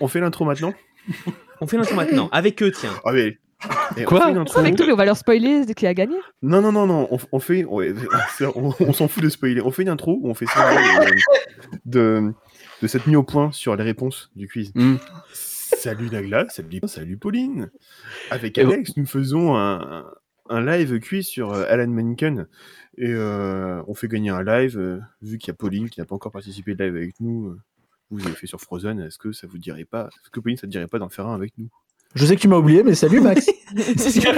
On fait l'intro maintenant On fait l'intro maintenant, avec eux, tiens. Ah. Eh, Quoi on fait l'intro. Avec nous, mais on va leur spoiler qui a gagné. Non, non, non, non, on, on fait... ouais, c'est- on on s'en fout de spoiler. On fait une intro où on fait ça de, de, de cette mise au point sur les réponses du quiz. Hmm. Salut Nagla, salut, salut Pauline. Avec Et vous- Alex, nous faisons un, un live quiz sur euh, Alan Menken. Et euh, on fait gagner un live, euh, vu qu'il y a Pauline qui n'a pas encore participé de live avec nous. euh, vous avez fait sur Frozen, est-ce que ça vous dirait pas Est-ce que Pauline, ça te dirait pas d'en faire un avec nous? Je sais que tu m'as oublié, mais salut Max. C'est ce que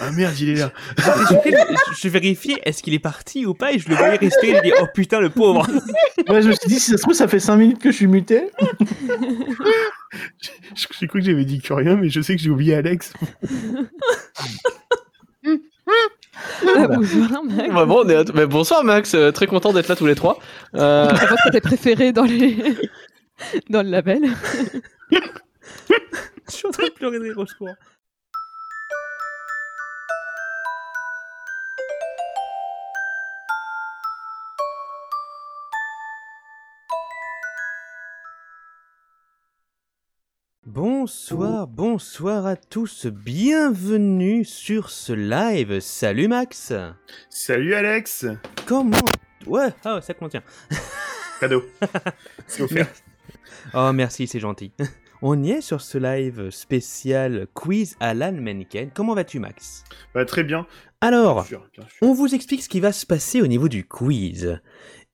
Ah merde, il est là je, je vérifiais, est-ce qu'il est parti ou pas, et je le voyais rester, je dis, oh putain, le pauvre. ouais, je me suis dit, si ça se trouve, ça fait 5 minutes que je suis muté. J'ai j'ai cru que j'avais dit que rien, mais je sais que j'ai oublié Alex. Bonjour, Max. Bah bon, on est à- mais bonsoir Max, euh, très content d'être là tous les trois. Euh, Je pense que t'es préféré dans, les... dans le label. Je suis en train de pleurer de rire Bonsoir, bonsoir à tous, bienvenue sur ce live. Salut Max. Salut Alex Comment? Ouais, ah, ça contient. Cadeau. C'est offert. Oh merci, c'est gentil. On y est sur ce live spécial quiz Alan Menken. Comment vas-tu Max? Bah, très bien. Alors, Bien sûr, bien sûr. on vous explique ce qui va se passer au niveau du quiz.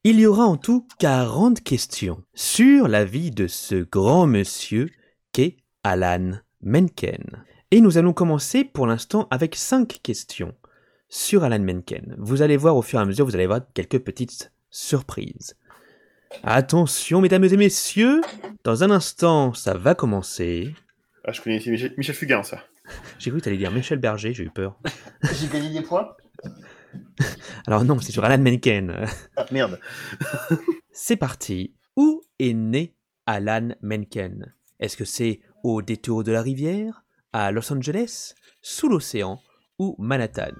Il y aura en tout 40 questions sur la vie de ce grand monsieur qu'est Alan Menken. Et nous allons commencer pour l'instant avec 5 questions sur Alan Menken. Vous allez voir au fur et à mesure, vous allez voir quelques petites surprises. Attention, mesdames et messieurs, dans un instant, ça va commencer. Ah, je connais Michel, Michel Fugain, ça. J'ai cru que tu allais dire Michel Berger, j'ai eu peur. J'ai gagné des points Alors non, c'est sur Alan Menken. Ah, merde. C'est parti. Où est né Alan Menken? Est-ce que c'est au détour de la rivière, à Los Angeles, sous l'océan ou Manhattan?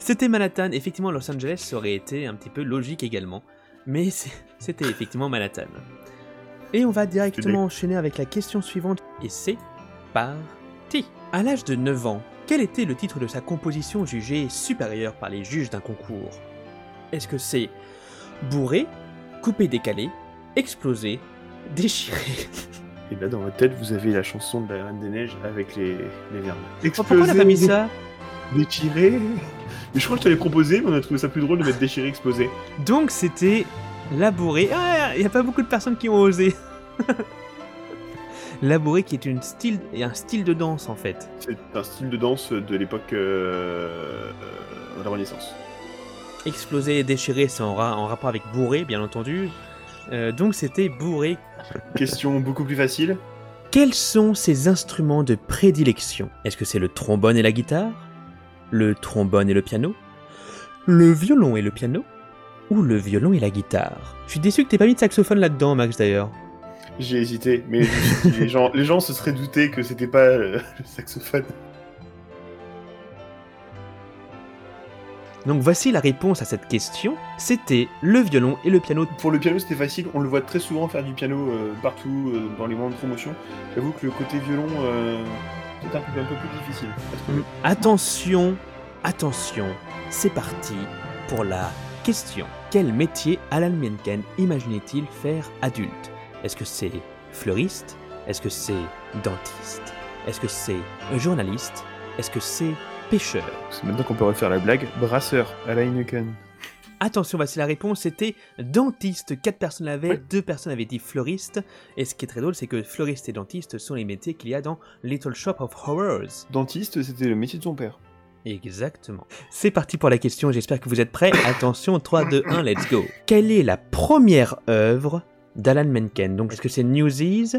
C'était Manhattan. Effectivement, Los Angeles aurait été un petit peu logique également. Mais c'était effectivement Manhattan. Et on va directement enchaîner avec la question suivante. Et c'est parti. À l'âge de 9 ans, quel était le titre de sa composition jugée supérieure par les juges d'un concours? Est-ce que c'est bourré, coupé décalé, explosé, déchiré? Et là, dans votre tête, vous avez la chanson de la Reine des Neiges avec les, les verbes. Pourquoi on n'a pas mis ça? Déchiré Mais je crois que je t'avais proposé, mais on a trouvé ça plus drôle de mettre déchiré, explosé. Donc c'était labouré. Ah, il n'y a pas beaucoup de personnes qui ont osé. labouré qui est une style, un style de danse en fait. C'est un style de danse de l'époque euh, euh, de la Renaissance. Explosé et déchiré, c'est en, ra- en rapport avec bourré, bien entendu. Euh, donc c'était bourré. Question beaucoup plus facile. Quels sont ses instruments de prédilection? Est-ce que c'est le trombone et la guitare? Le trombone et le piano? Le violon et le piano? Ou le violon et la guitare? Je suis déçu que t'aies pas mis de saxophone là-dedans, Max, d'ailleurs. J'ai hésité, mais les, gens, les gens se seraient doutés que c'était pas euh, le saxophone. Donc voici la réponse à cette question. C'était le violon et le piano. Pour le piano, c'était facile. On le voit très souvent faire du piano euh, partout euh, dans les moments de promotion. J'avoue que le côté violon, c'est un peu, un peu plus difficile. trouver. Attention, attention, c'est parti pour la question. Quel métier Alan Menken imaginait-il faire adulte? Est-ce que c'est fleuriste? Est-ce que c'est dentiste? Est-ce que c'est journaliste? Est-ce que c'est pêcheur? C'est maintenant qu'on peut refaire la blague. Brasseur à la Heineken. Attention, voici la réponse, c'était dentiste. Quatre personnes l'avaient, deux personnes avaient dit fleuriste. Et ce qui est très drôle, c'est que fleuriste et dentiste sont les métiers qu'il y a dans Little Shop of Horrors. Dentiste, c'était le métier de son père. Exactement. C'est parti pour la question, j'espère que vous êtes prêts. Attention, 3, 2, 1, let's go. Quelle est la première œuvre d'Alan Menken Donc, est-ce que c'est Newsies,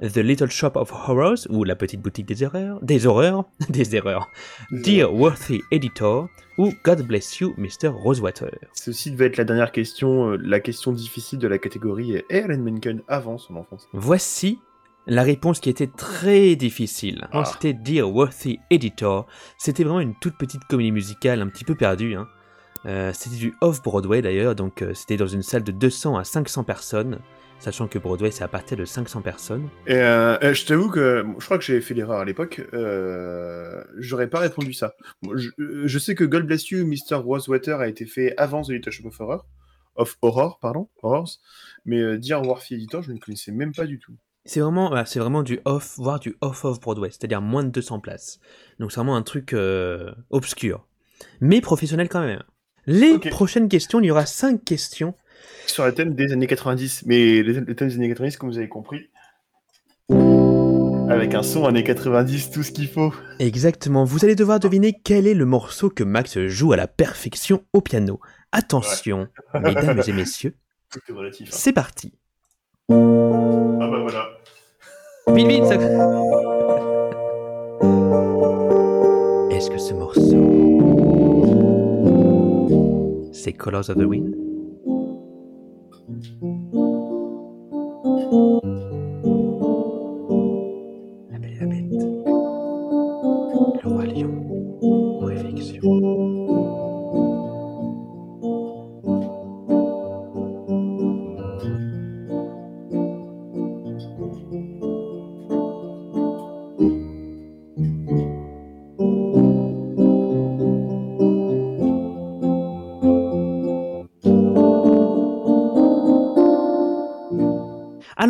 The Little Shop of Horrors, ou La Petite Boutique des Horreurs, des Horreurs, des Erreurs, Dear Worthy Editor, ou God Bless You, Mr. Rosewater? Ceci devait être la dernière question, euh, la question difficile de la catégorie. Et Alan Menken avant son enfance. Voici la réponse qui était très difficile. Ah. C'était Dear Worthy Editor. C'était vraiment une toute petite comédie musicale un petit peu perdue. hein. Euh, c'était du off-Broadway d'ailleurs, donc euh, c'était dans une salle de 200 à 500 personnes, sachant que Broadway c'est à partir de 500 personnes. Et euh, euh, je t'avoue que je crois que j'ai fait l'erreur à l'époque. J'aurais pas répondu ça. Je, je sais que God Bless You, Mr. Rosewater a été fait avant The Little Shop of Horror, of Horror, pardon, Horrors. Mais Dear Worthy Editor, je ne connaissais même pas du tout. C'est vraiment, voilà, c'est vraiment du off, voire du off-off Broadway, c'est-à-dire moins de 200 places. Donc c'est vraiment un truc obscur, mais professionnel quand même. Les prochaines questions, il y aura 5 questions. Sur le thème des années 90, mais le thème des années 90, comme vous avez compris, avec un son années 90, tout ce qu'il faut. Exactement, vous allez devoir deviner quel est le morceau que Max joue à la perfection au piano. Attention, mesdames et messieurs, hein. c'est parti. Ah bah voilà. Vite, vite, ça... Est-ce que ce morceau... C'est Colors of the Wind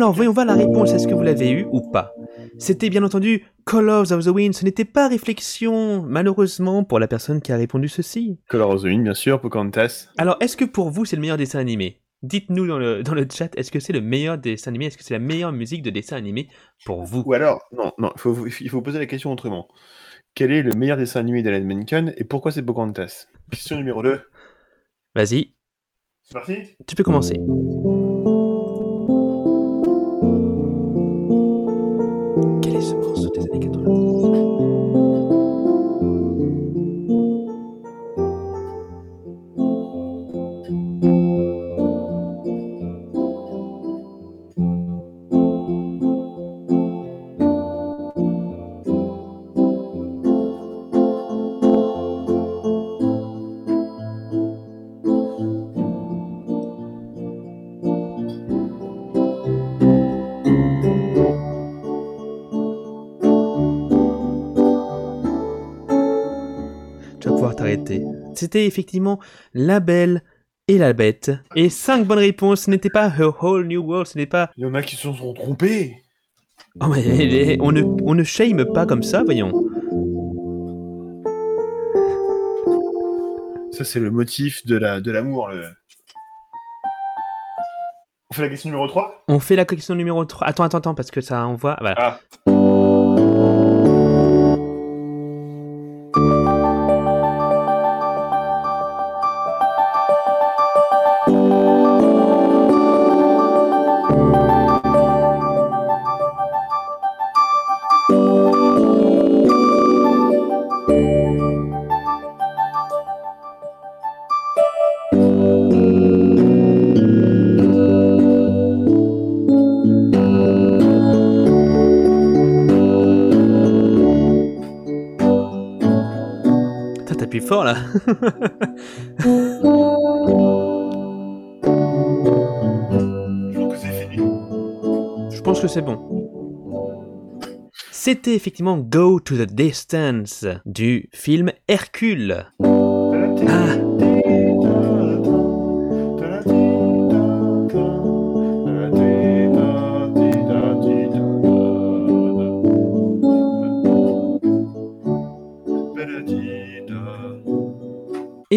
Alors, voyons voir la réponse. Est-ce que vous l'avez eu ou pas? C'était bien entendu Colors of the Wind. Ce n'était pas réflexion, malheureusement, pour la personne qui a répondu ceci. Color of the Wind, bien sûr, Pocahontas. Alors, est-ce que pour vous, c'est le meilleur dessin animé? Dites-nous dans le, dans le chat, est-ce que c'est le meilleur dessin animé? Est-ce que c'est la meilleure musique de dessin animé pour vous? Ou alors, non, non, il faut, il faut poser la question autrement. Quel est le meilleur dessin animé d'Alan Menken et pourquoi c'est Pocahontas? Question numéro 2. Vas-y, C'est parti? Tu peux commencer. C'était effectivement La Belle et la Bête. Et 5 bonnes réponses. Ce n'était pas A Whole New World, ce n'est pas... Il y en a qui se sont trompés. Oh, mais on, ne, on ne shame pas comme ça, voyons. Ça, c'est le motif de la de l'amour. le- On fait la question numéro 3 On fait la question numéro 3. Attends, attends, attends, parce que ça envoie... Voilà. Ah. Fort, là. Je pense que c'est fini. Je pense que c'est bon. C'était effectivement Go to the Distance du film Hercule. Ah.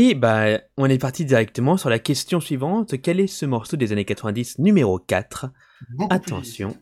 Et bah, on est parti directement sur la question suivante. Quel est ce morceau des années 90 numéro 4 Beaucoup plus Attention.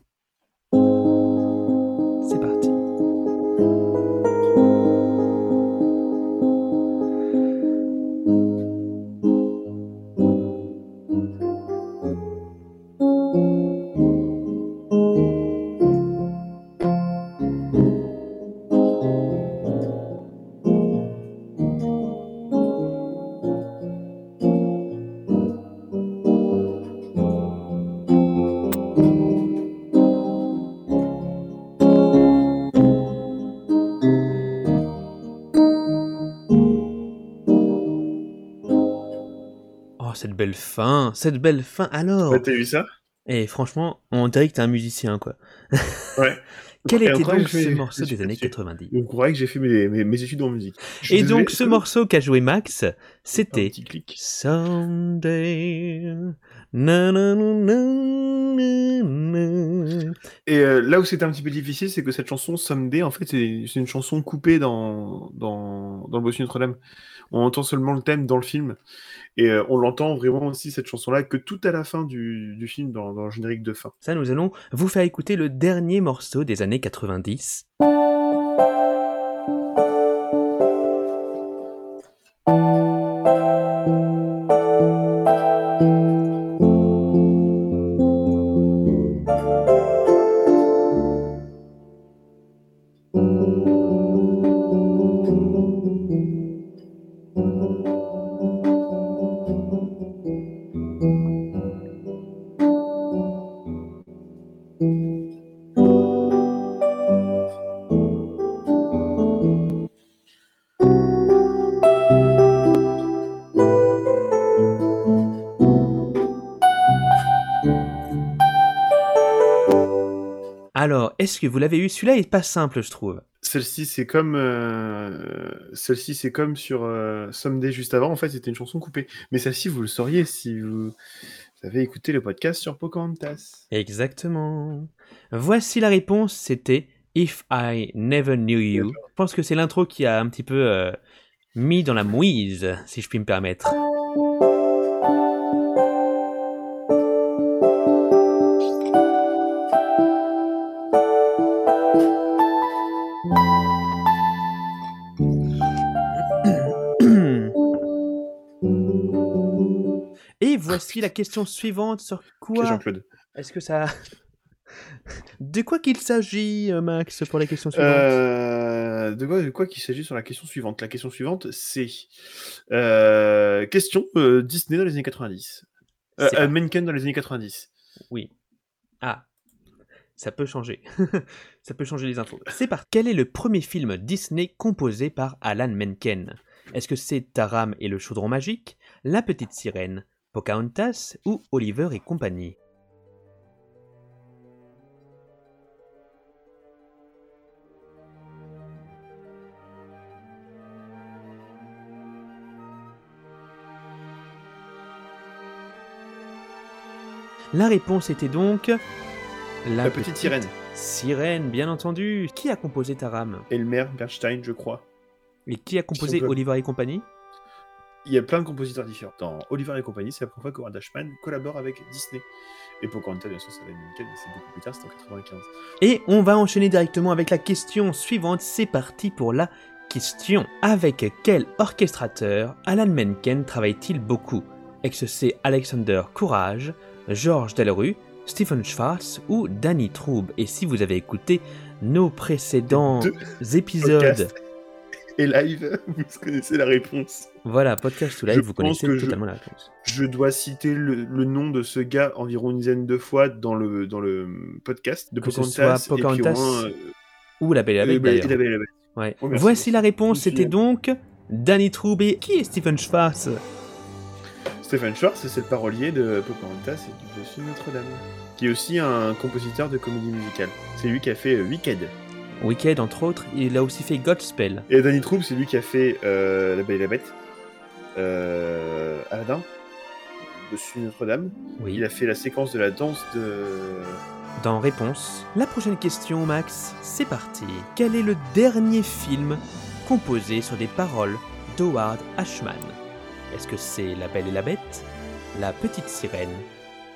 Belle fin, cette belle fin. Alors, Ouais, T'as vu ça? Et franchement, on dirait que t'es un musicien, quoi. Ouais. Quel était donc ce morceau des années dessus. 90 On croirait que j'ai fait mes, mes, mes études en musique? Je Et donc, ce morceau qu'a joué Max, c'était petit clic. Someday. na, na, na. Et euh, là où c'était un petit peu difficile, c'est que cette chanson Someday, en fait, c'est c'est une chanson coupée dans, dans, dans le Bossu Notre-Dame. On entend seulement le thème dans le film. Et euh, on l'entend vraiment aussi, cette chanson-là, que tout à la fin du, film, dans, dans le générique de fin. Ça, nous allons vous faire écouter le dernier morceau des années 90. Est-ce que vous l'avez eu? Celui-là est pas simple, je trouve. Celle-ci, c'est comme, euh, celle-ci, c'est comme sur euh, Someday juste avant. En fait, c'était une chanson coupée. Mais celle-ci, vous le sauriez si vous avez écouté le podcast sur Pocahontas. Exactement. Voici la réponse, c'était If I Never Knew You. Je pense que c'est l'intro qui a un petit peu euh, mis dans la mouise, si je puis me permettre. Voici la question suivante sur quoi. Est-ce que ça... De quoi qu'il s'agit, euh, Max, pour la question suivante Euh, de quoi, de quoi qu'il s'agit sur la question suivante? La question suivante, c'est euh, question euh, Disney dans les années 90. Euh, euh, Menken dans les années 90. Oui. Ah, ça peut changer. ça peut changer les intros. C'est par quel est le premier film Disney composé par Alan Menken? Est-ce que c'est Taram et le chaudron magique, La petite sirène, Pocahontas ou Oliver et compagnie La réponse était donc La, petite sirène. Sirène, bien entendu. Qui a composé Taram Elmer Bernstein, je crois. Et qui a composé Oliver et compagnie? Il y a plein de compositeurs différents. Dans Oliver et compagnie, c'est la première fois que Howard Ashman collabore avec Disney. Et Pocahontas, bien sûr, c'est avec Menken, mais c'est beaucoup plus tard, c'est en 95. Et on va enchaîner directement avec la question suivante. C'est parti pour la question. Avec quel orchestrateur Alan Menken travaille-t-il beaucoup? C'est Alexander Courage, Georges Delrue, Stephen Schwartz ou Danny Troub Et si vous avez écouté nos précédents épisodes. Et live, vous connaissez la réponse. voilà, podcast ou live, Je vous connaissez je- totalement la réponse. Je dois citer le, le nom de ce gars environ une dizaine de fois dans le, dans le podcast de Que ce Pocahontas. soit moins, euh, Ou La Belle et la Bête Belle et la Bête. Ouais. Oh, merci. Voici la réponse, c'était donc Danny Troub et qui est Stephen Schwartz? Stephen Schwartz, c'est le parolier de Pocahontas et du Bossu Notre-Dame, qui est aussi un compositeur de comédie musicale. C'est lui qui a fait euh, Wicked. Wicked, entre autres, il a aussi fait Godspell. Et Danny Troub, c'est lui qui a fait euh, La Belle et la Bête, euh, Aladdin, Bossu Notre-Dame. Oui. Il a fait la séquence de la danse de. Dans Réponse, la prochaine question, Max, c'est parti. Quel est le dernier film composé sur des paroles d'Howard Ashman? Est-ce que c'est La Belle et la Bête, La Petite Sirène,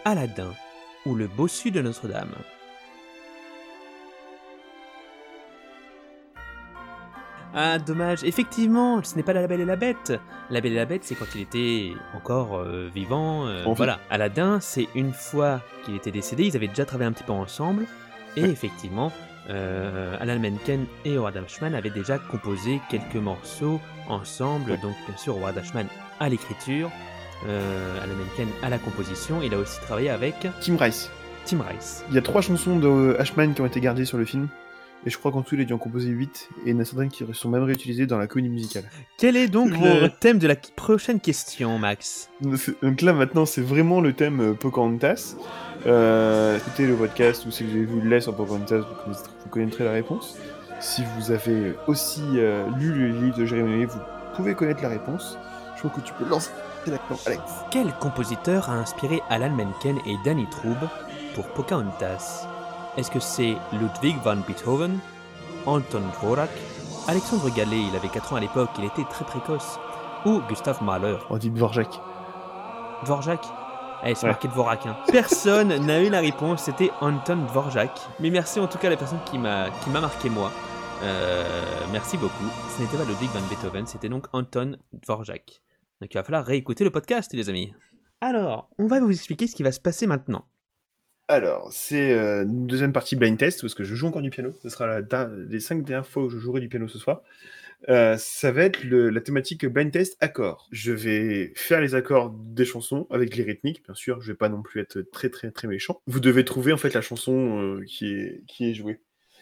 Aladdin ou Le Bossu de Notre-Dame? Ah, dommage. Effectivement, ce n'est pas La Belle et la Bête. La Belle et la Bête, c'est quand il était encore euh, vivant. euh, voilà. Aladdin, c'est une fois qu'il était décédé, ils avaient déjà travaillé un petit peu ensemble. Et effectivement, euh, Alan Menken et Howard Ashman avaient déjà composé quelques morceaux ensemble. Donc, bien sûr, Howard Ashman à l'écriture, euh, Alan Menken à la composition. Il a aussi travaillé avec Tim Rice. Tim Rice. Il y a trois chansons de Ashman qui ont été gardées sur le film. Et je crois qu'en tout, il a dû en composer 8, et il y en a certaines qui sont même réutilisées dans la comédie musicale. Quel est donc le thème de la prochaine question, Max? Donc là, maintenant, c'est vraiment le thème euh, Pocahontas. Euh, écoutez le podcast, ou si vous avez vu le sur Pocahontas, vous connaîtrez, vous connaîtrez la réponse. Si vous avez aussi euh, lu le livre de Jérémy Noé, vous pouvez connaître la réponse. Je crois que tu peux lancer la question, Alex. Quel compositeur a inspiré Alan Menken et Danny Trub pour Pocahontas? Est-ce que c'est Ludwig van Beethoven, Anton Dvorak, Alexandre Gallet, il avait 4 ans à l'époque, il était très précoce, ou Gustav Mahler? On dit Dvorak. Dvorak? Eh, c'est Ouais. marqué Dvorak. hein. Personne n'a eu la réponse, c'était Anton Dvorak. Mais merci en tout cas à la personne qui m'a qui m'a marqué moi. Euh, merci beaucoup. Ce n'était pas Ludwig van Beethoven, c'était donc Anton Dvorak. Donc il va falloir réécouter le podcast, les amis. Alors, on va vous expliquer ce qui va se passer maintenant. Alors, c'est euh, une deuxième partie blind test, parce que je joue encore du piano. Ce sera les cinq dernières fois où je jouerai du piano ce soir. Euh, ça va être la thématique blind test accords. Je vais faire les accords des chansons avec les rythmiques, bien sûr. Je vais pas non plus être très très très méchant. Vous devez trouver en fait la chanson euh, qui est qui est jouée,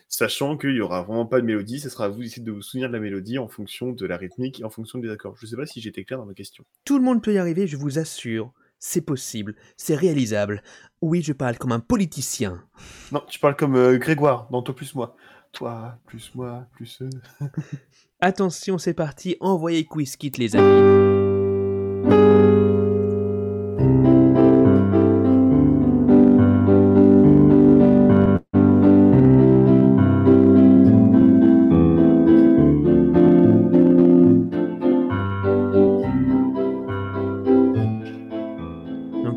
sachant qu'il y aura vraiment pas de mélodie. Ce sera à vous d'essayer de vous souvenir de la mélodie en fonction de la rythmique et en fonction des accords. Je sais pas si j'étais clair dans ma question. Tout le monde peut y arriver, je vous assure. C'est possible, c'est réalisable. Oui, je parle comme un politicien. Non, tu parles comme euh, Grégoire dans Toi plus moi. Toi plus moi plus eux. Attention, c'est parti, envoyez Quizkit les amis.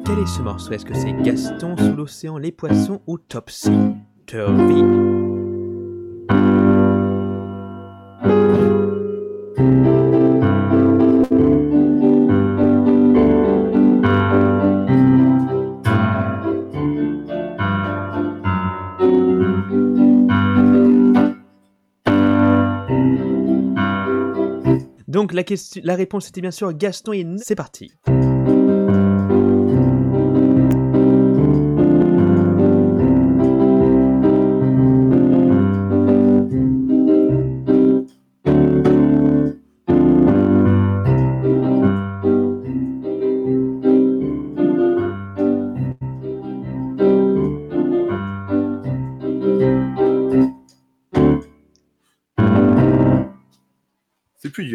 Quel est ce morceau? Est-ce que c'est Gaston sous l'océan, les poissons ou Topsy Turvy? Donc la, question, la réponse était bien sûr Gaston et c'est parti.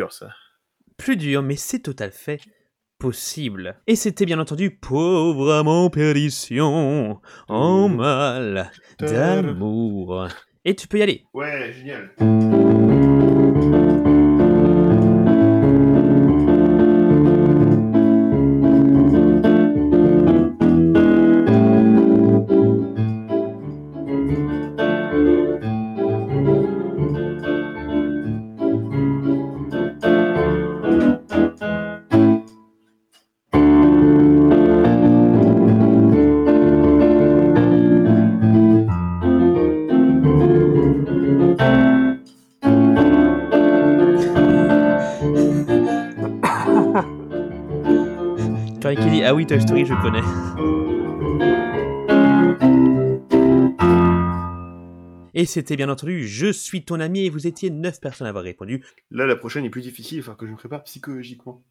Dur ça. Plus dur, mais c'est tout à fait possible. Et c'était bien entendu Pauvre âme en perdition, en mal d'amour. Et tu peux y aller. Ouais, génial. Et c'était bien entendu Je suis ton ami et vous étiez 9 personnes à avoir répondu. Là, la prochaine est plus difficile, il falloir que je me prépare psychologiquement.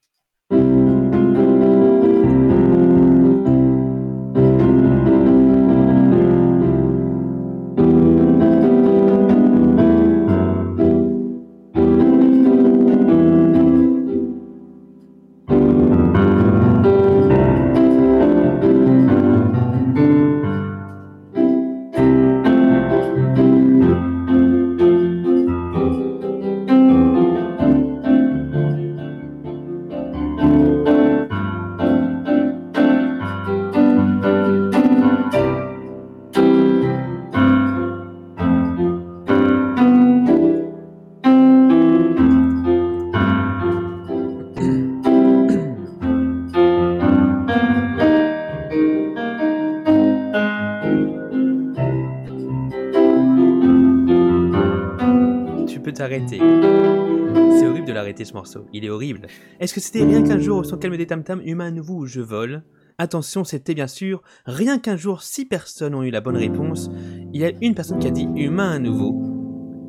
Peux t'arrêter. C'est horrible de l'arrêter ce morceau. Il est horrible. Est-ce que c'était rien qu'un jour au son calme des tam-tams, humain à nouveau ou je vole? Attention, c'était bien sûr rien qu'un jour. Six personnes ont eu la bonne réponse. Il y a une personne qui a dit humain à nouveau.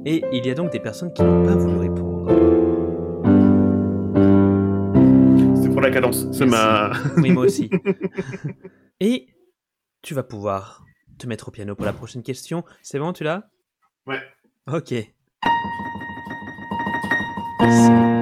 Et il y a donc des personnes qui n'ont pas voulu répondre. C'est pour la cadence. Ça m'a. Oui, moi aussi. Et tu vas pouvoir te mettre au piano pour la prochaine question. C'est bon, tu l'as? Ouais. Ok. C'est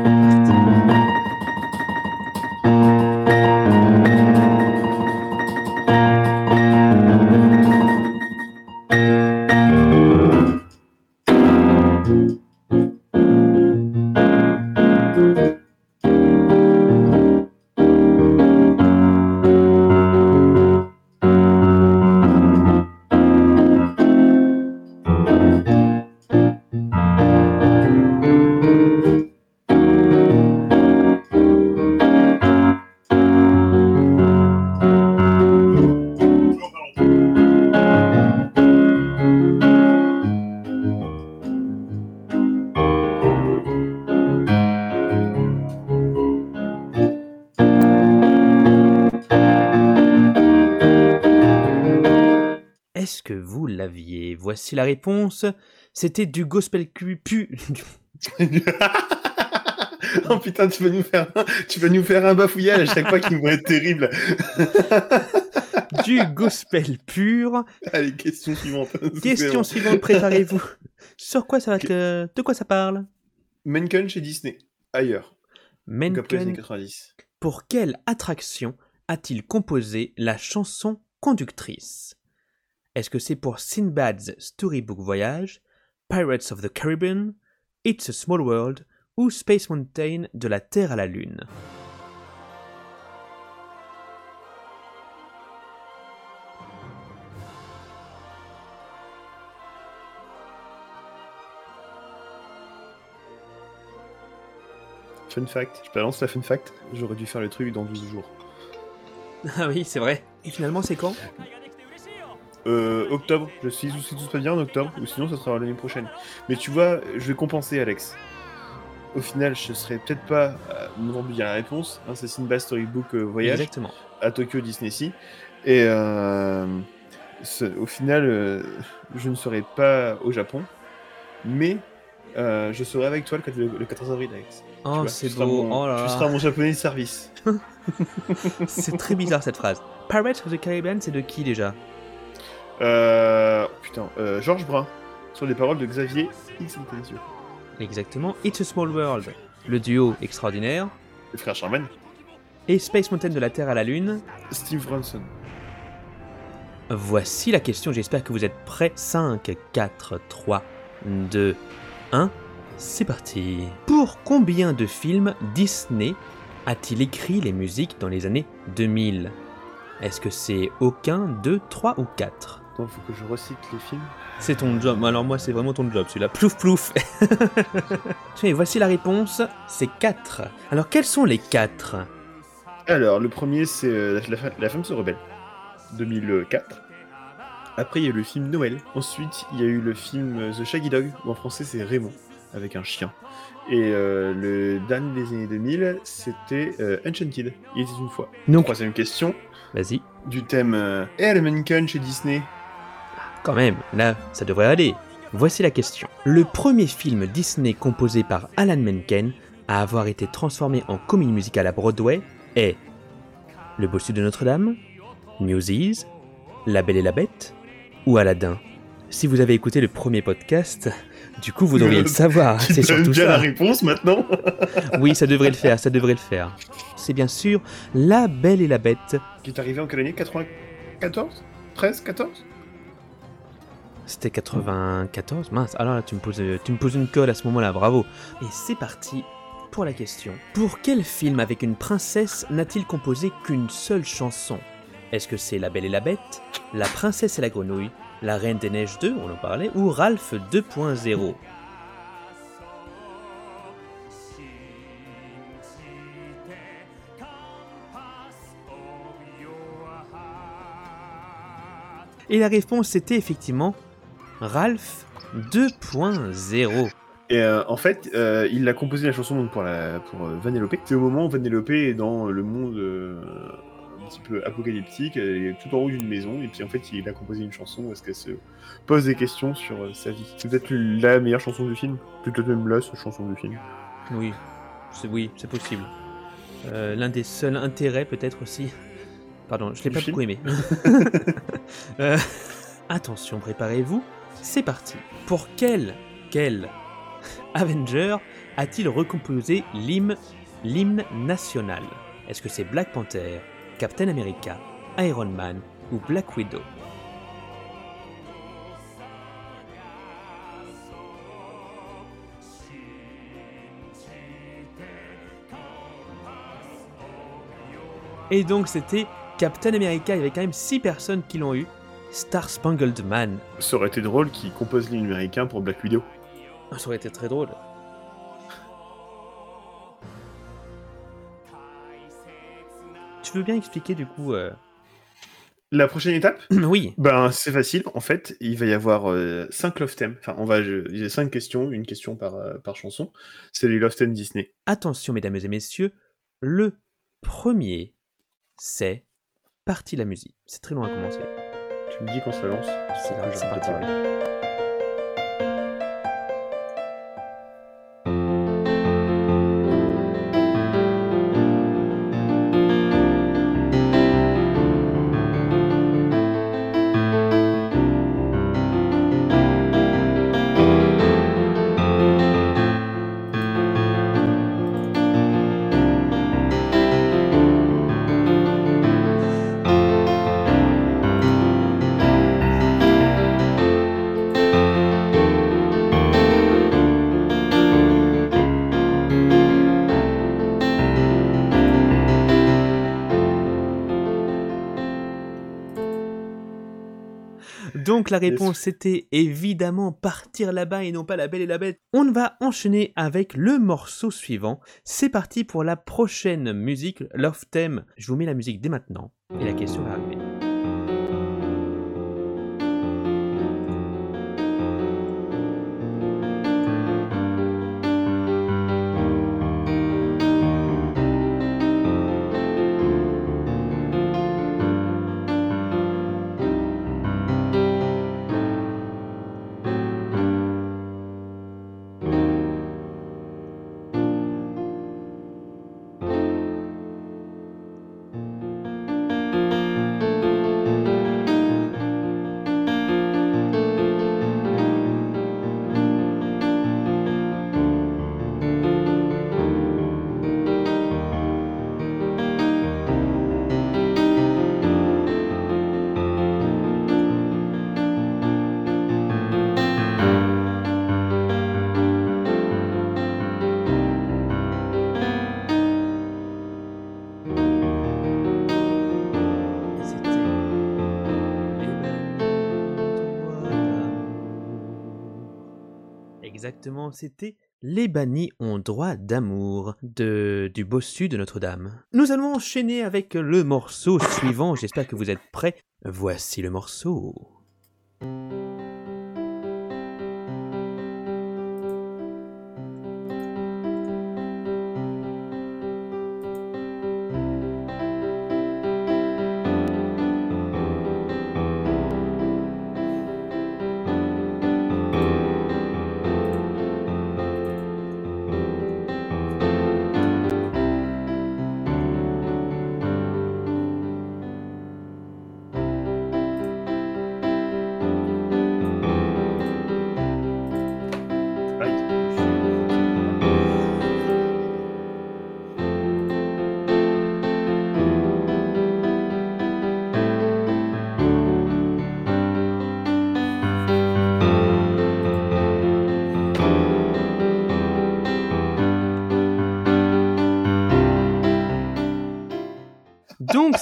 Est-ce que vous l'aviez? Voici la réponse. C'était du gospel pu... pu- oh putain, tu vas nous faire un, tu vas nous faire un bafouillage à chaque fois qui vont être terrible. du gospel pur. Allez, question suivante. Question suivante, préparez-vous. Sur quoi ça va te... De quoi ça parle? Menken chez Disney. Ailleurs. Menken, 90. pour quelle attraction a-t-il composé la chanson conductrice? Est-ce que c'est pour Sinbad's Storybook Voyage, Pirates of the Caribbean, It's a Small World ou Space Mountain de la Terre à la Lune? Fun fact. Je balance la fun fact. J'aurais dû faire le truc dans 12 jours. Ah oui, c'est vrai. Et finalement, c'est quand? Euh, octobre. Je suis si tout se passe bien en octobre. Ou sinon, ça sera l'année prochaine. Mais tu vois, je vais compenser, Alex. Au final, je serais peut-être pas à aujourd'hui à la réponse. Hein, c'est Sinbad Storybook euh, Voyage Exactement. à Tokyo Disney Sea. Et euh, ce- au final, euh, je ne serai pas au Japon. Mais euh, je serai avec toi le 4, le 14 avril, Alex. Oh, c'est beau. mon- Oh là Tu seras mon japonais de service. C'est très bizarre cette phrase. Pirates of the Caribbean, c'est de qui déjà? Euh, putain, euh, Georges Brun, sur les paroles de Xavier X. Exactement. It's a Small World, le duo extraordinaire. Le frère Sherman. Et Space Mountain de la Terre à la Lune. Steve Ronson. Voici la question, j'espère que vous êtes prêts. 5, 4, 3, 2, 1. C'est parti. Pour combien de films Disney a-t-il écrit les musiques dans les années 2000 Est-ce que c'est aucun, 2, 3 ou 4 Attends, faut que je recycle les films. C'est ton job. Alors moi, c'est vraiment ton job, celui-là. Plouf plouf. Tiens, et voici la réponse. C'est 4. Alors, quels sont les 4 Alors, le premier, c'est euh, la, femme se rebelle. 2004. Après, il y a eu le film Noël. Ensuite, il y a eu le film euh, The Shaggy Dog, ou en français, c'est Raymond, avec un chien. Et euh, le dernier des années 2000, c'était euh, Enchanted. Il était une fois. Donc, Troisième question, vas-y. du thème euh, Alan Menken chez Disney. Quand même, là, ça devrait aller. Voici la question. Le premier film Disney composé par Alan Menken à avoir été transformé en comédie musicale à Broadway est Le Bossu de Notre-Dame, Newsies, La Belle et la Bête ou Aladdin Si vous avez écouté le premier podcast, du coup vous devriez le savoir, Tu c'est donnes surtout bien ça. la réponse maintenant Oui, ça devrait le faire, ça devrait le faire. C'est bien sûr La Belle et la Bête. Qui est arrivé en quelle année? 94 13 14 C'était 94 Mince, alors là tu me poses, tu me poses une colle à ce moment-là, bravo. Et c'est parti pour la question. Pour quel film avec une princesse n'a-t-il composé qu'une seule chanson? Est-ce que c'est La Belle et la Bête, La Princesse et la Grenouille, La Reine des Neiges 2, on en parlait, ou Ralph 2.0 Et la réponse était effectivement Ralph 2.0. Et euh, en fait, euh, il a composé la chanson pour, la, pour euh, Vanellope. C'est au moment où Vanellope est dans le monde euh, petit peu apocalyptique. Elle est tout en haut d'une maison et puis en fait il a composé une chanson parce qu'elle se pose des questions sur sa vie. C'est peut-être la meilleure chanson du film, peut-être même la seule chanson du film. Oui, c'est oui, c'est possible. L'un des seuls intérêts peut-être aussi. Pardon, je l'ai pas film beaucoup aimé. Attention, préparez-vous. C'est parti. Pour quel quel Avenger a-t-il recomposé l'hymne l'hymne national? Est-ce que c'est Black Panther, Captain America, Iron Man ou Black Widow? Et donc c'était Captain America, il y avait quand même 6 personnes qui l'ont eu. Star Spangled Man. Ça aurait été drôle qu'il compose l'hymne américain pour Black Widow. Ah, Ça aurait été très drôle. Tu veux bien expliquer du coup euh, La prochaine étape Oui, Ben, c'est facile. En fait, il va y avoir 5 love themes. Enfin, on va, a 5 questions, une question par, euh, par chanson. C'est les love themes Disney. attention mesdames et messieurs, le premier, c'est parti la musique. C'est très long à commencer. Tu me dis quand ça lance. C'est là, que je Donc la réponse était évidemment partir là-bas et non pas la belle et la bête. On va enchaîner avec le morceau suivant. C'est parti pour la prochaine musique, Love Theme. Je vous mets la musique dès maintenant et la question va arriver. Exactement, c'était Les bannis ont droit d'amour de du bossu de Notre-Dame. Nous allons enchaîner avec le morceau suivant. J'espère que vous êtes prêts. Voici le morceau.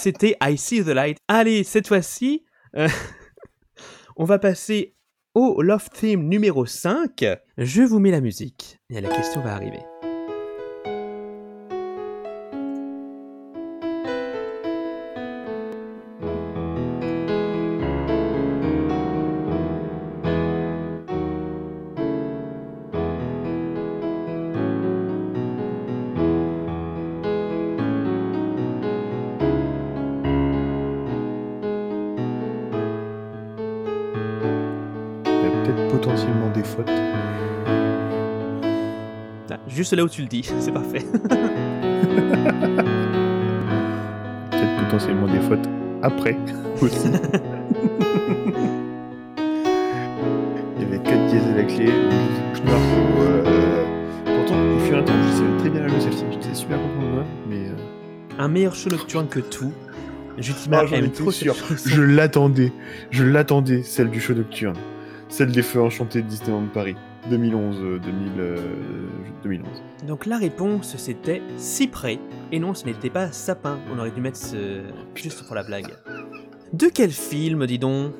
C'était I See the Light. Allez, cette fois-ci, euh, on va passer au Love Theme numéro 5. Je vous mets la musique et la question va arriver. Juste là où tu le dis, c'est parfait. Peut-être potentiellement des fautes après aussi. Il y avait 4 dièses à la clé, musique Marco. Euh... Pourtant, il fut un temps, je savais très bien la jouer celle-ci. J'étais super content de moi, mais. euh, Un meilleur show nocturne que tout. Jutima Ah, aime trop sûr. Je l'attendais. Je l'attendais, celle du show nocturne. Celle des feux enchantés de Disneyland Paris. 2011, euh, 2000, euh, 2011. Donc la réponse c'était cyprès. Et non, ce n'était pas sapin. On aurait dû mettre ce... juste pour la blague. De quel film, dis donc?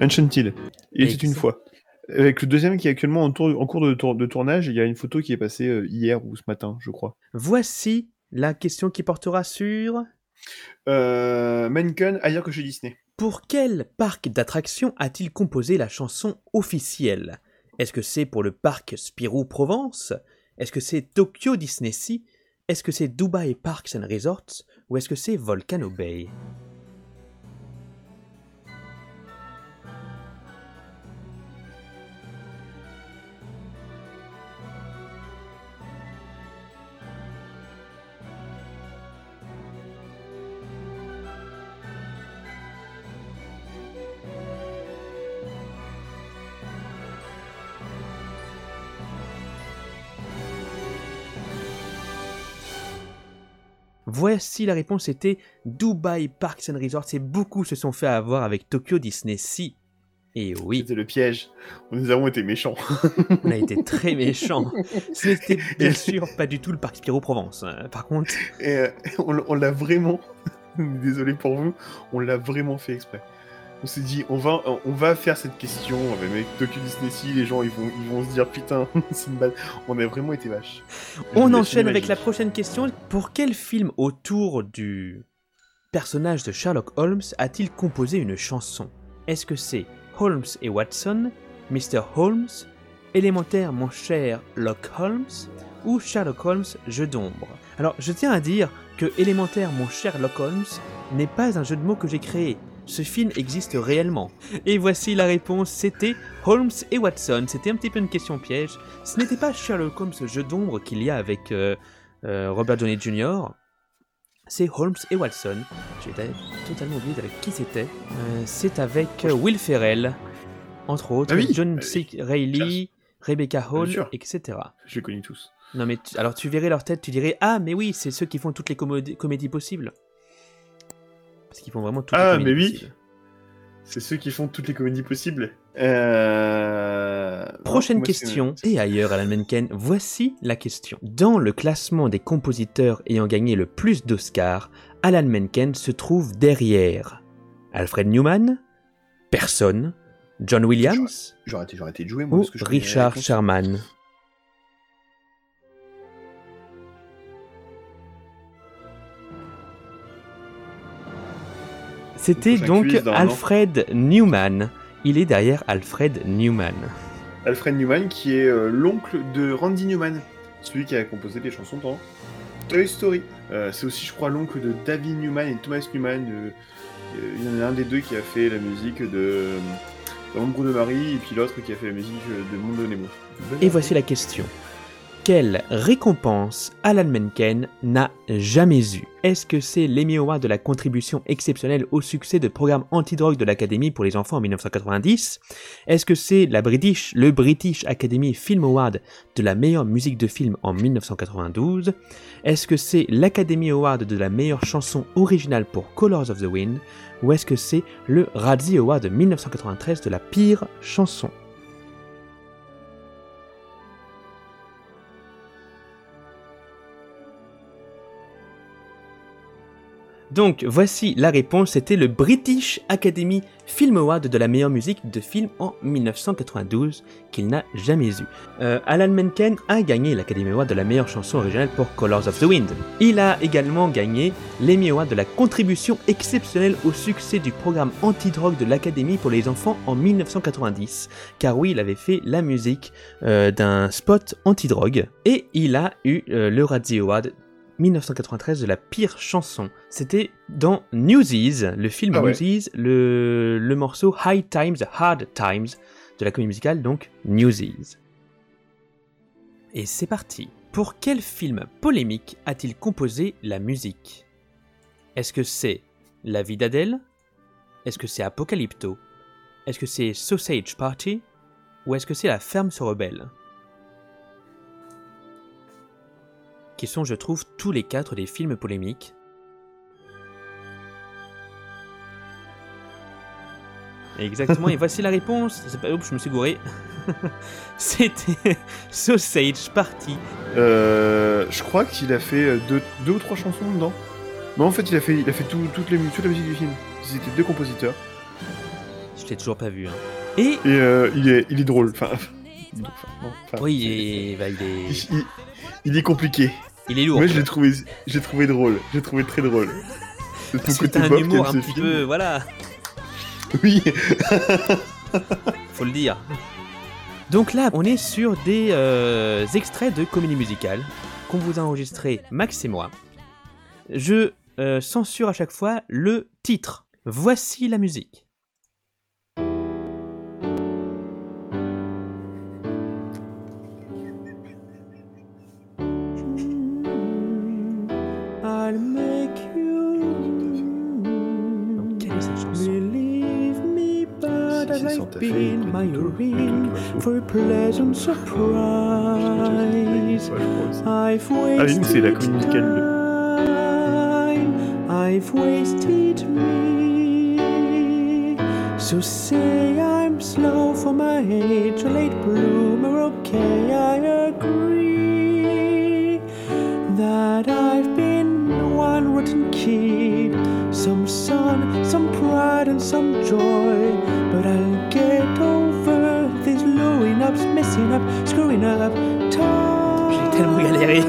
Enchanted. Il était une fois. Avec le deuxième qui est actuellement en, tour- en cours de, tour- de tournage, il y a une photo qui est passée euh, hier ou ce matin, je crois. Voici la question qui portera sur... Euh, ailleurs que chez Disney. Pour quel parc d'attractions a-t-il composé la chanson officielle? Est-ce que c'est pour le parc Spirou Provence? Est-ce que c'est Tokyo Disney Sea? Est-ce que c'est Dubai Parks and Resorts? Ou est-ce que c'est Volcano Bay? Voici la réponse était Dubai Parks and Resorts et beaucoup se sont fait avoir avec Tokyo Disney Sea. Et oui, C'était le piège. Nous avons été méchants. on a été très méchants. Ce n'était bien sûr pas du tout le parc Spirou Provence. hein. Par contre, Et euh, on, on l'a vraiment. Désolé pour vous. On l'a vraiment fait exprès. On s'est dit, on va, on va faire cette question avec Tokyo Disney Sea. Les gens, ils vont, ils vont se dire, putain. On a vraiment été vaches. Je On enchaîne avec la prochaine question. Pour quel film autour du personnage de Sherlock Holmes a-t-il composé une chanson? Est-ce que c'est Holmes et Watson, Mr. Holmes, Élémentaire mon cher Lock Holmes ou Sherlock Holmes Jeu d'ombre? Alors je tiens à dire que Élémentaire mon cher Lock Holmes n'est pas un jeu de mots que j'ai créé. Ce film existe réellement. Et voici la réponse, c'était Holmes et Watson. C'était un petit peu une question piège. Ce n'était pas Sherlock Holmes jeu d'ombre qu'il y a avec euh, euh, Robert Downey Jr. C'est Holmes et Watson. J'ai totalement oublié avec qui c'était. Euh, c'est avec Will Ferrell, entre autres, Ah oui, John euh, C. Reilly, Rebecca Hall, etc. Je les connais tous. Non mais tu- alors tu verrais leur tête, tu dirais ah mais oui c'est ceux qui font toutes les comédies possibles. Parce qu'ils font vraiment toutes Ah, les comédies mais oui. possibles. C'est ceux qui font toutes les comédies possibles. Euh... Prochaine non, question, et ailleurs Alan Menken, voici la question. Dans le classement des compositeurs ayant gagné le plus d'Oscars, Alan Menken se trouve derrière Alfred Newman, personne, John Williams moi. ou parce que Richard. Sherman. C'était donc. Alfred Newman. Il est derrière Alfred Newman. Alfred Newman, qui est euh, l'oncle de Randy Newman, celui qui a composé les chansons dans Toy Story. Euh, c'est aussi, je crois, l'oncle de David Newman et Thomas Newman. euh, euh, il y en a un des deux qui a fait la musique de, de L'ombre de Marie, et puis l'autre qui a fait la musique de Monde de Nemo. Et voici la question. Quelle récompense Alan Menken n'a jamais eue. Est-ce que c'est l'Emmy Award de la contribution exceptionnelle au succès de programme antidrogue de l'Académie pour les enfants en 1990 Est-ce que c'est la British, le British Academy Film Award de la meilleure musique de film en 1992 Est-ce que c'est l'Academy Award de la meilleure chanson originale pour Colors of the Wind? Ou est-ce que c'est le Razzie Award de 1993 de la pire chanson? Donc voici la réponse, c'était le British Academy Film Award de la meilleure musique de film en 1992 qu'il n'a jamais eu. Euh, Alan Menken a gagné l'Academy Award de la meilleure chanson originale pour Colors of the Wind. Il a également gagné l'Emmy Award de la contribution exceptionnelle au succès du programme anti-drogue de l'Académie pour les enfants en 1990. Car oui, il avait fait la musique euh, d'un spot anti-drogue et il a eu euh, le Razzie Award 1993 de la pire chanson. C'était dans Newsies, le film Ah ouais. Newsies, le, le morceau High Times, Hard Times de la comédie musicale, donc Newsies. Et c'est parti. Pour quel film polémique a-t-il composé la musique? Est-ce que c'est La vie d'Adèle? Est-ce que c'est Apocalypto? Est-ce que c'est Sausage Party? Ou est-ce que c'est La ferme se rebelle? Qui sont, je trouve, tous les quatre des films polémiques. Exactement, et voici la réponse. C'est pas... Oups, je me suis gouré. C'était Sausage Party. Euh, je crois qu'il a fait euh, deux, deux ou trois chansons dedans. Non, en fait, il a fait, il a fait tout- toutes les, toute la musique du film. C'était deux compositeurs. Je l'ai toujours pas vu. Hein. Et Et euh, il, est, il est drôle. Enfin, enfin, non, enfin, oui, bah, il il, est, il- il est compliqué. il est lourd. Mais je l'ai trouvé, je l'ai trouvé drôle. Je l'ai trouvé très drôle. C'est ton C'est côté un humour un petit film. peu, voilà, Oui. faut le dire. Donc là, on est sur des euh, extraits de comédie musicale qu'on vous a enregistré Max et moi. Je euh, censure à chaque fois le titre. Voici la musique. I've been my Clinton, for a pleasant surprise. je crois aussi. I've Ah c'est la wasted time. I've wasted me. So say I'm slow for my age, a late bloomer. Okay, I agree that I've been one rotten kid. Some sun, some pride, and some joy. But I'll get over these blowing ups, messing up, screwing up. J'ai tellement galéré.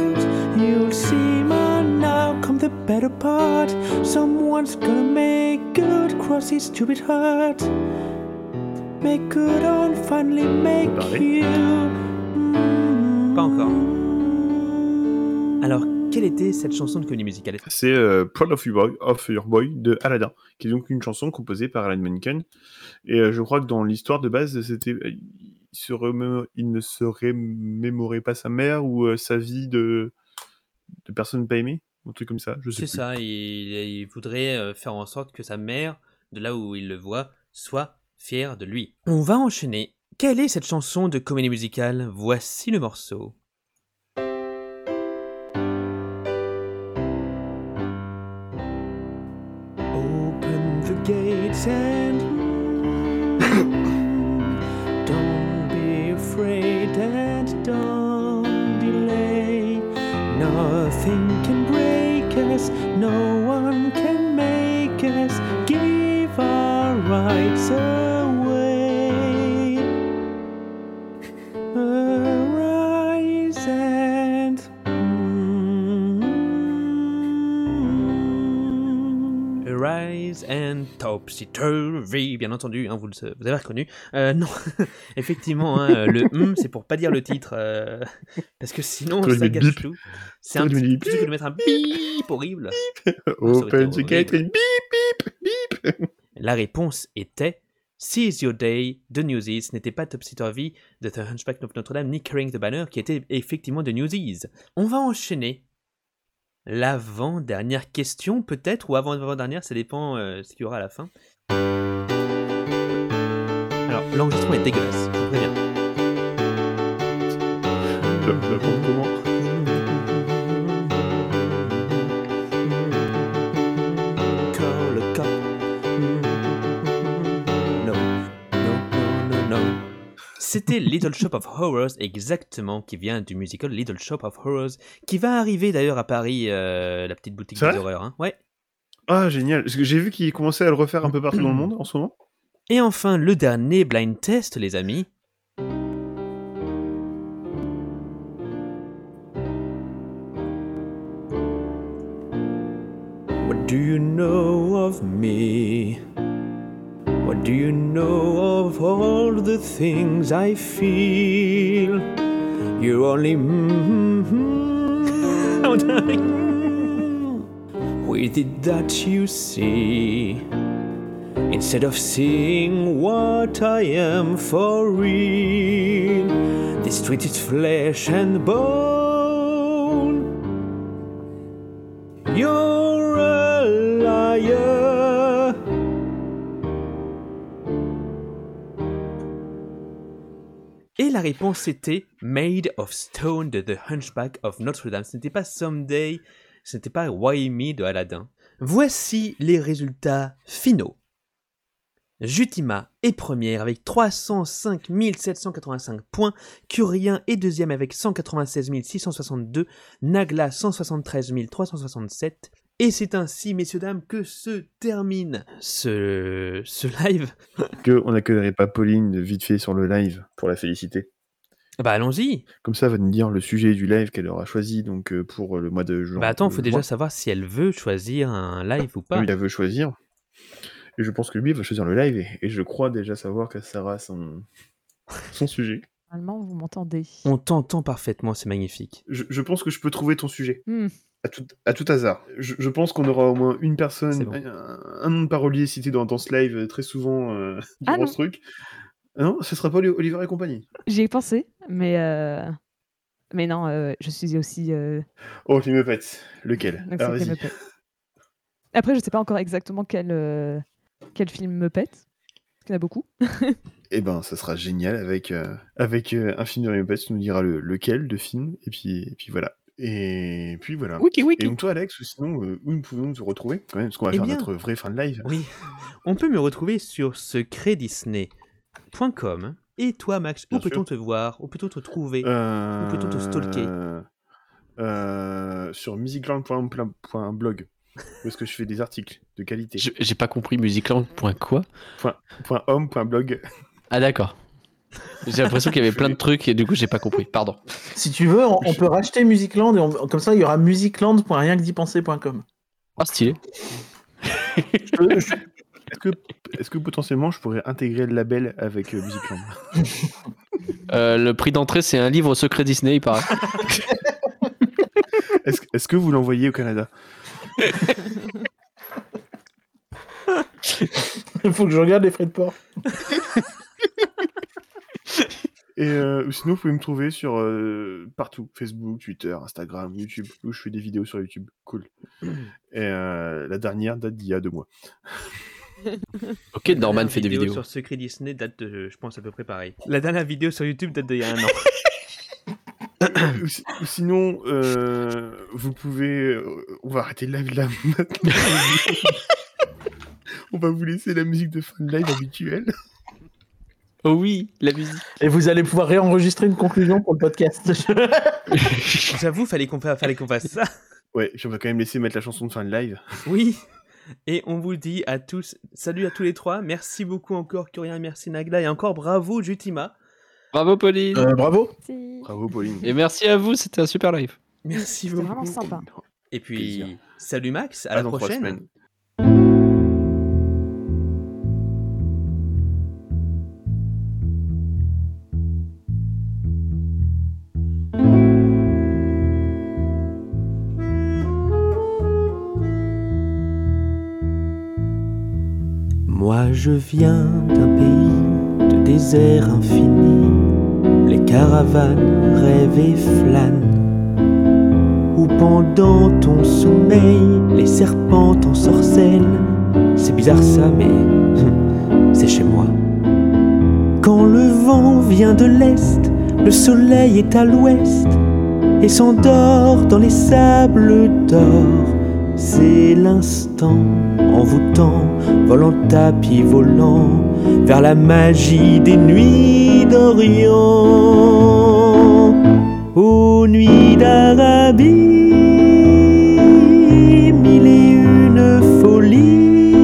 You'll see my now come the better part. Someone's gonna make good cross his stupid heart. Make good on finally make you. Pas encore. Quelle était cette chanson de comédie musicale C'est euh, Proud of Your, Boy, of Your Boy de Aladdin, qui est donc une chanson composée par Alan Menken. Et euh, je crois que dans l'histoire de base, c'était, euh, il, il ne se remémorait pas sa mère ou euh, sa vie de, de personne pas aimée, un truc comme ça. Je sais C'est plus. ça, il, il voudrait faire en sorte que sa mère, de là où il le voit, soit fière de lui. On va enchaîner. Quelle est cette chanson de comédie musicale Voici le morceau. don't be afraid and don't delay. Nothing can break us, no one can make us give our rights away. Topsy-Turvy, bien entendu, hein, vous, le, vous avez reconnu. Euh, non, effectivement, hein, le hum, c'est pour pas dire le titre, euh, parce que sinon ça gâche tout. C'est un petit que de mettre un bip horrible. Open the gate bip, bip, bip. La réponse était Seize Your Day de Newsies. Ce n'était pas Topsy-Turvy de The Hunchback of Notre Dame ni Carrying the Banner qui était effectivement de Newsies. On va enchaîner. L'avant-dernière question, peut-être, ou avant-avant-dernière, ça dépend euh, ce qu'il y aura à la fin. Alors, l'enregistrement est dégueulasse. C'était Little Shop of Horrors, exactement, qui vient du musical Little Shop of Horrors, qui va arriver d'ailleurs à Paris, euh, la petite boutique des horreurs. hein. Ouais. Ah, génial. Parce que j'ai vu qu'il commençait à le refaire un peu partout dans le monde en ce moment. Et enfin, le dernier blind test, les amis. What do you know of me? Do you know of all the things I feel? You're only mm-hmm. oh, with it that you see. Instead of seeing what I am for real, this is flesh and bone. Et la réponse était Made of Stone de The Hunchback of Notre Dame. Ce n'était pas Someday, ce n'était pas Why de Aladdin. Voici les résultats finaux. Jutima est première avec 305 785 points, Curien est deuxième avec 196 662, Nagla 173 367, et c'est ainsi, messieurs, dames, que se termine ce, ce live. Que on n'accueillerait pas Pauline vite fait sur le live pour la féliciter. Bah allons-y. Comme ça, elle va nous dire le sujet du live qu'elle aura choisi donc euh, pour le mois de juin. Bah attends, faut euh, déjà savoir si elle veut choisir un live ou pas. Lui, il veut choisir. Et je pense que lui il va choisir le live et, et je crois déjà savoir que ça sera son, son sujet. Normalement, vous m'entendez. On t'entend parfaitement, c'est magnifique. Je, je pense que je peux trouver ton sujet. Hmm. À tout, à tout hasard. Je, je pense qu'on aura au moins une personne, bon. un, un nom de parolier cité dans, dans ce live euh, très souvent euh, Ah durant non. ce truc. Ah Non, ce sera pas Oli- Oliver et compagnie. J'y ai pensé, mais euh, mais non, euh, je suis aussi. euh, Oh, les Muppets. Lequel? Donc Alors. Muppet. Après, je sais pas encore exactement quel euh, quel film me pète. Parce qu'il y en a beaucoup. Eh ben, ça sera génial avec, euh, avec euh, un film de Muppets. Tu nous diras le, lequel de film. Et puis, et puis voilà. Et puis voilà. Wiki Et wiki. donc toi, Alex, ou sinon, euh, où nous pouvons nous retrouver? Quand même Parce qu'on va Eh faire bien. notre vraie fin de live. Oui. On peut me retrouver sur secretdisney.com. Et toi, Max, où peut-on te voir? Où peut-on te trouver? Euh, plutôt te stalker? Euh, Sur musicland.blog. Où est-ce que je fais des articles de qualité Je- J'ai pas compris musicland.quoi Point, point homme, point blog. Ah d'accord. J'ai l'impression qu'il y avait plein de trucs et du coup j'ai pas compris. Pardon. Si tu veux, on, on peut racheter Musicland et on- comme ça, il y aura musicland.rienquedipenser.com. Oh stylé. Je- je- Est-ce que, est que potentiellement je pourrais intégrer le label avec euh, Musicland? Euh, le prix d'entrée c'est un livre secret Disney il paraît. Est-ce est-ce que vous l'envoyez au Canada? Il faut que je regarde les frais de port. Et euh, ou sinon, vous pouvez me trouver sur euh, partout Facebook, Twitter, Instagram, YouTube, où je fais des vidéos sur YouTube. Cool. Et euh, la dernière date d'il y a deux mois. Ok Norman La fait des dernière vidéos. sur Secret Disney date de, je pense, à peu près pareil. La dernière vidéo sur YouTube date d'il y a un an. ou, si- ou sinon, euh, vous pouvez. on va arrêter le live là maintenant. on va vous laisser la musique de fin de live habituelle. Oh oui la musique. Et vous allez pouvoir réenregistrer une conclusion pour le podcast. J'avoue, fallait qu'on fa- fallait qu'on fasse ça. Ouais, puis on va quand même laisser mettre la chanson de fin de live. Oui. Et on vous dit à tous, salut à tous les trois. Merci beaucoup encore, Curien, merci Nagla. Et encore bravo, Jutima. Bravo Pauline. Euh, bravo. Bravo, Pauline. Et merci à vous c'était un super live. Merci C'était beaucoup. vraiment sympa. Et puis, Plaisir. salut Max, à, À la prochaine. Moi je viens d'un pays de désert infini, les caravanes rêvent et flânent, où pendant ton sommeil les serpents t'ensorcellent. C'est bizarre ça, mais c'est chez moi. Quand le vent vient de l'est, le soleil est à l'ouest et s'endort dans les sables d'or. C'est l'instant en envoûtant, volant tapis volant vers la magie des nuits d'Orient. Aux nuits d'Arabie, mille et une folie,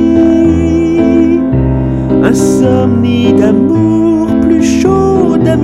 insomnie d'amour plus chaud d'un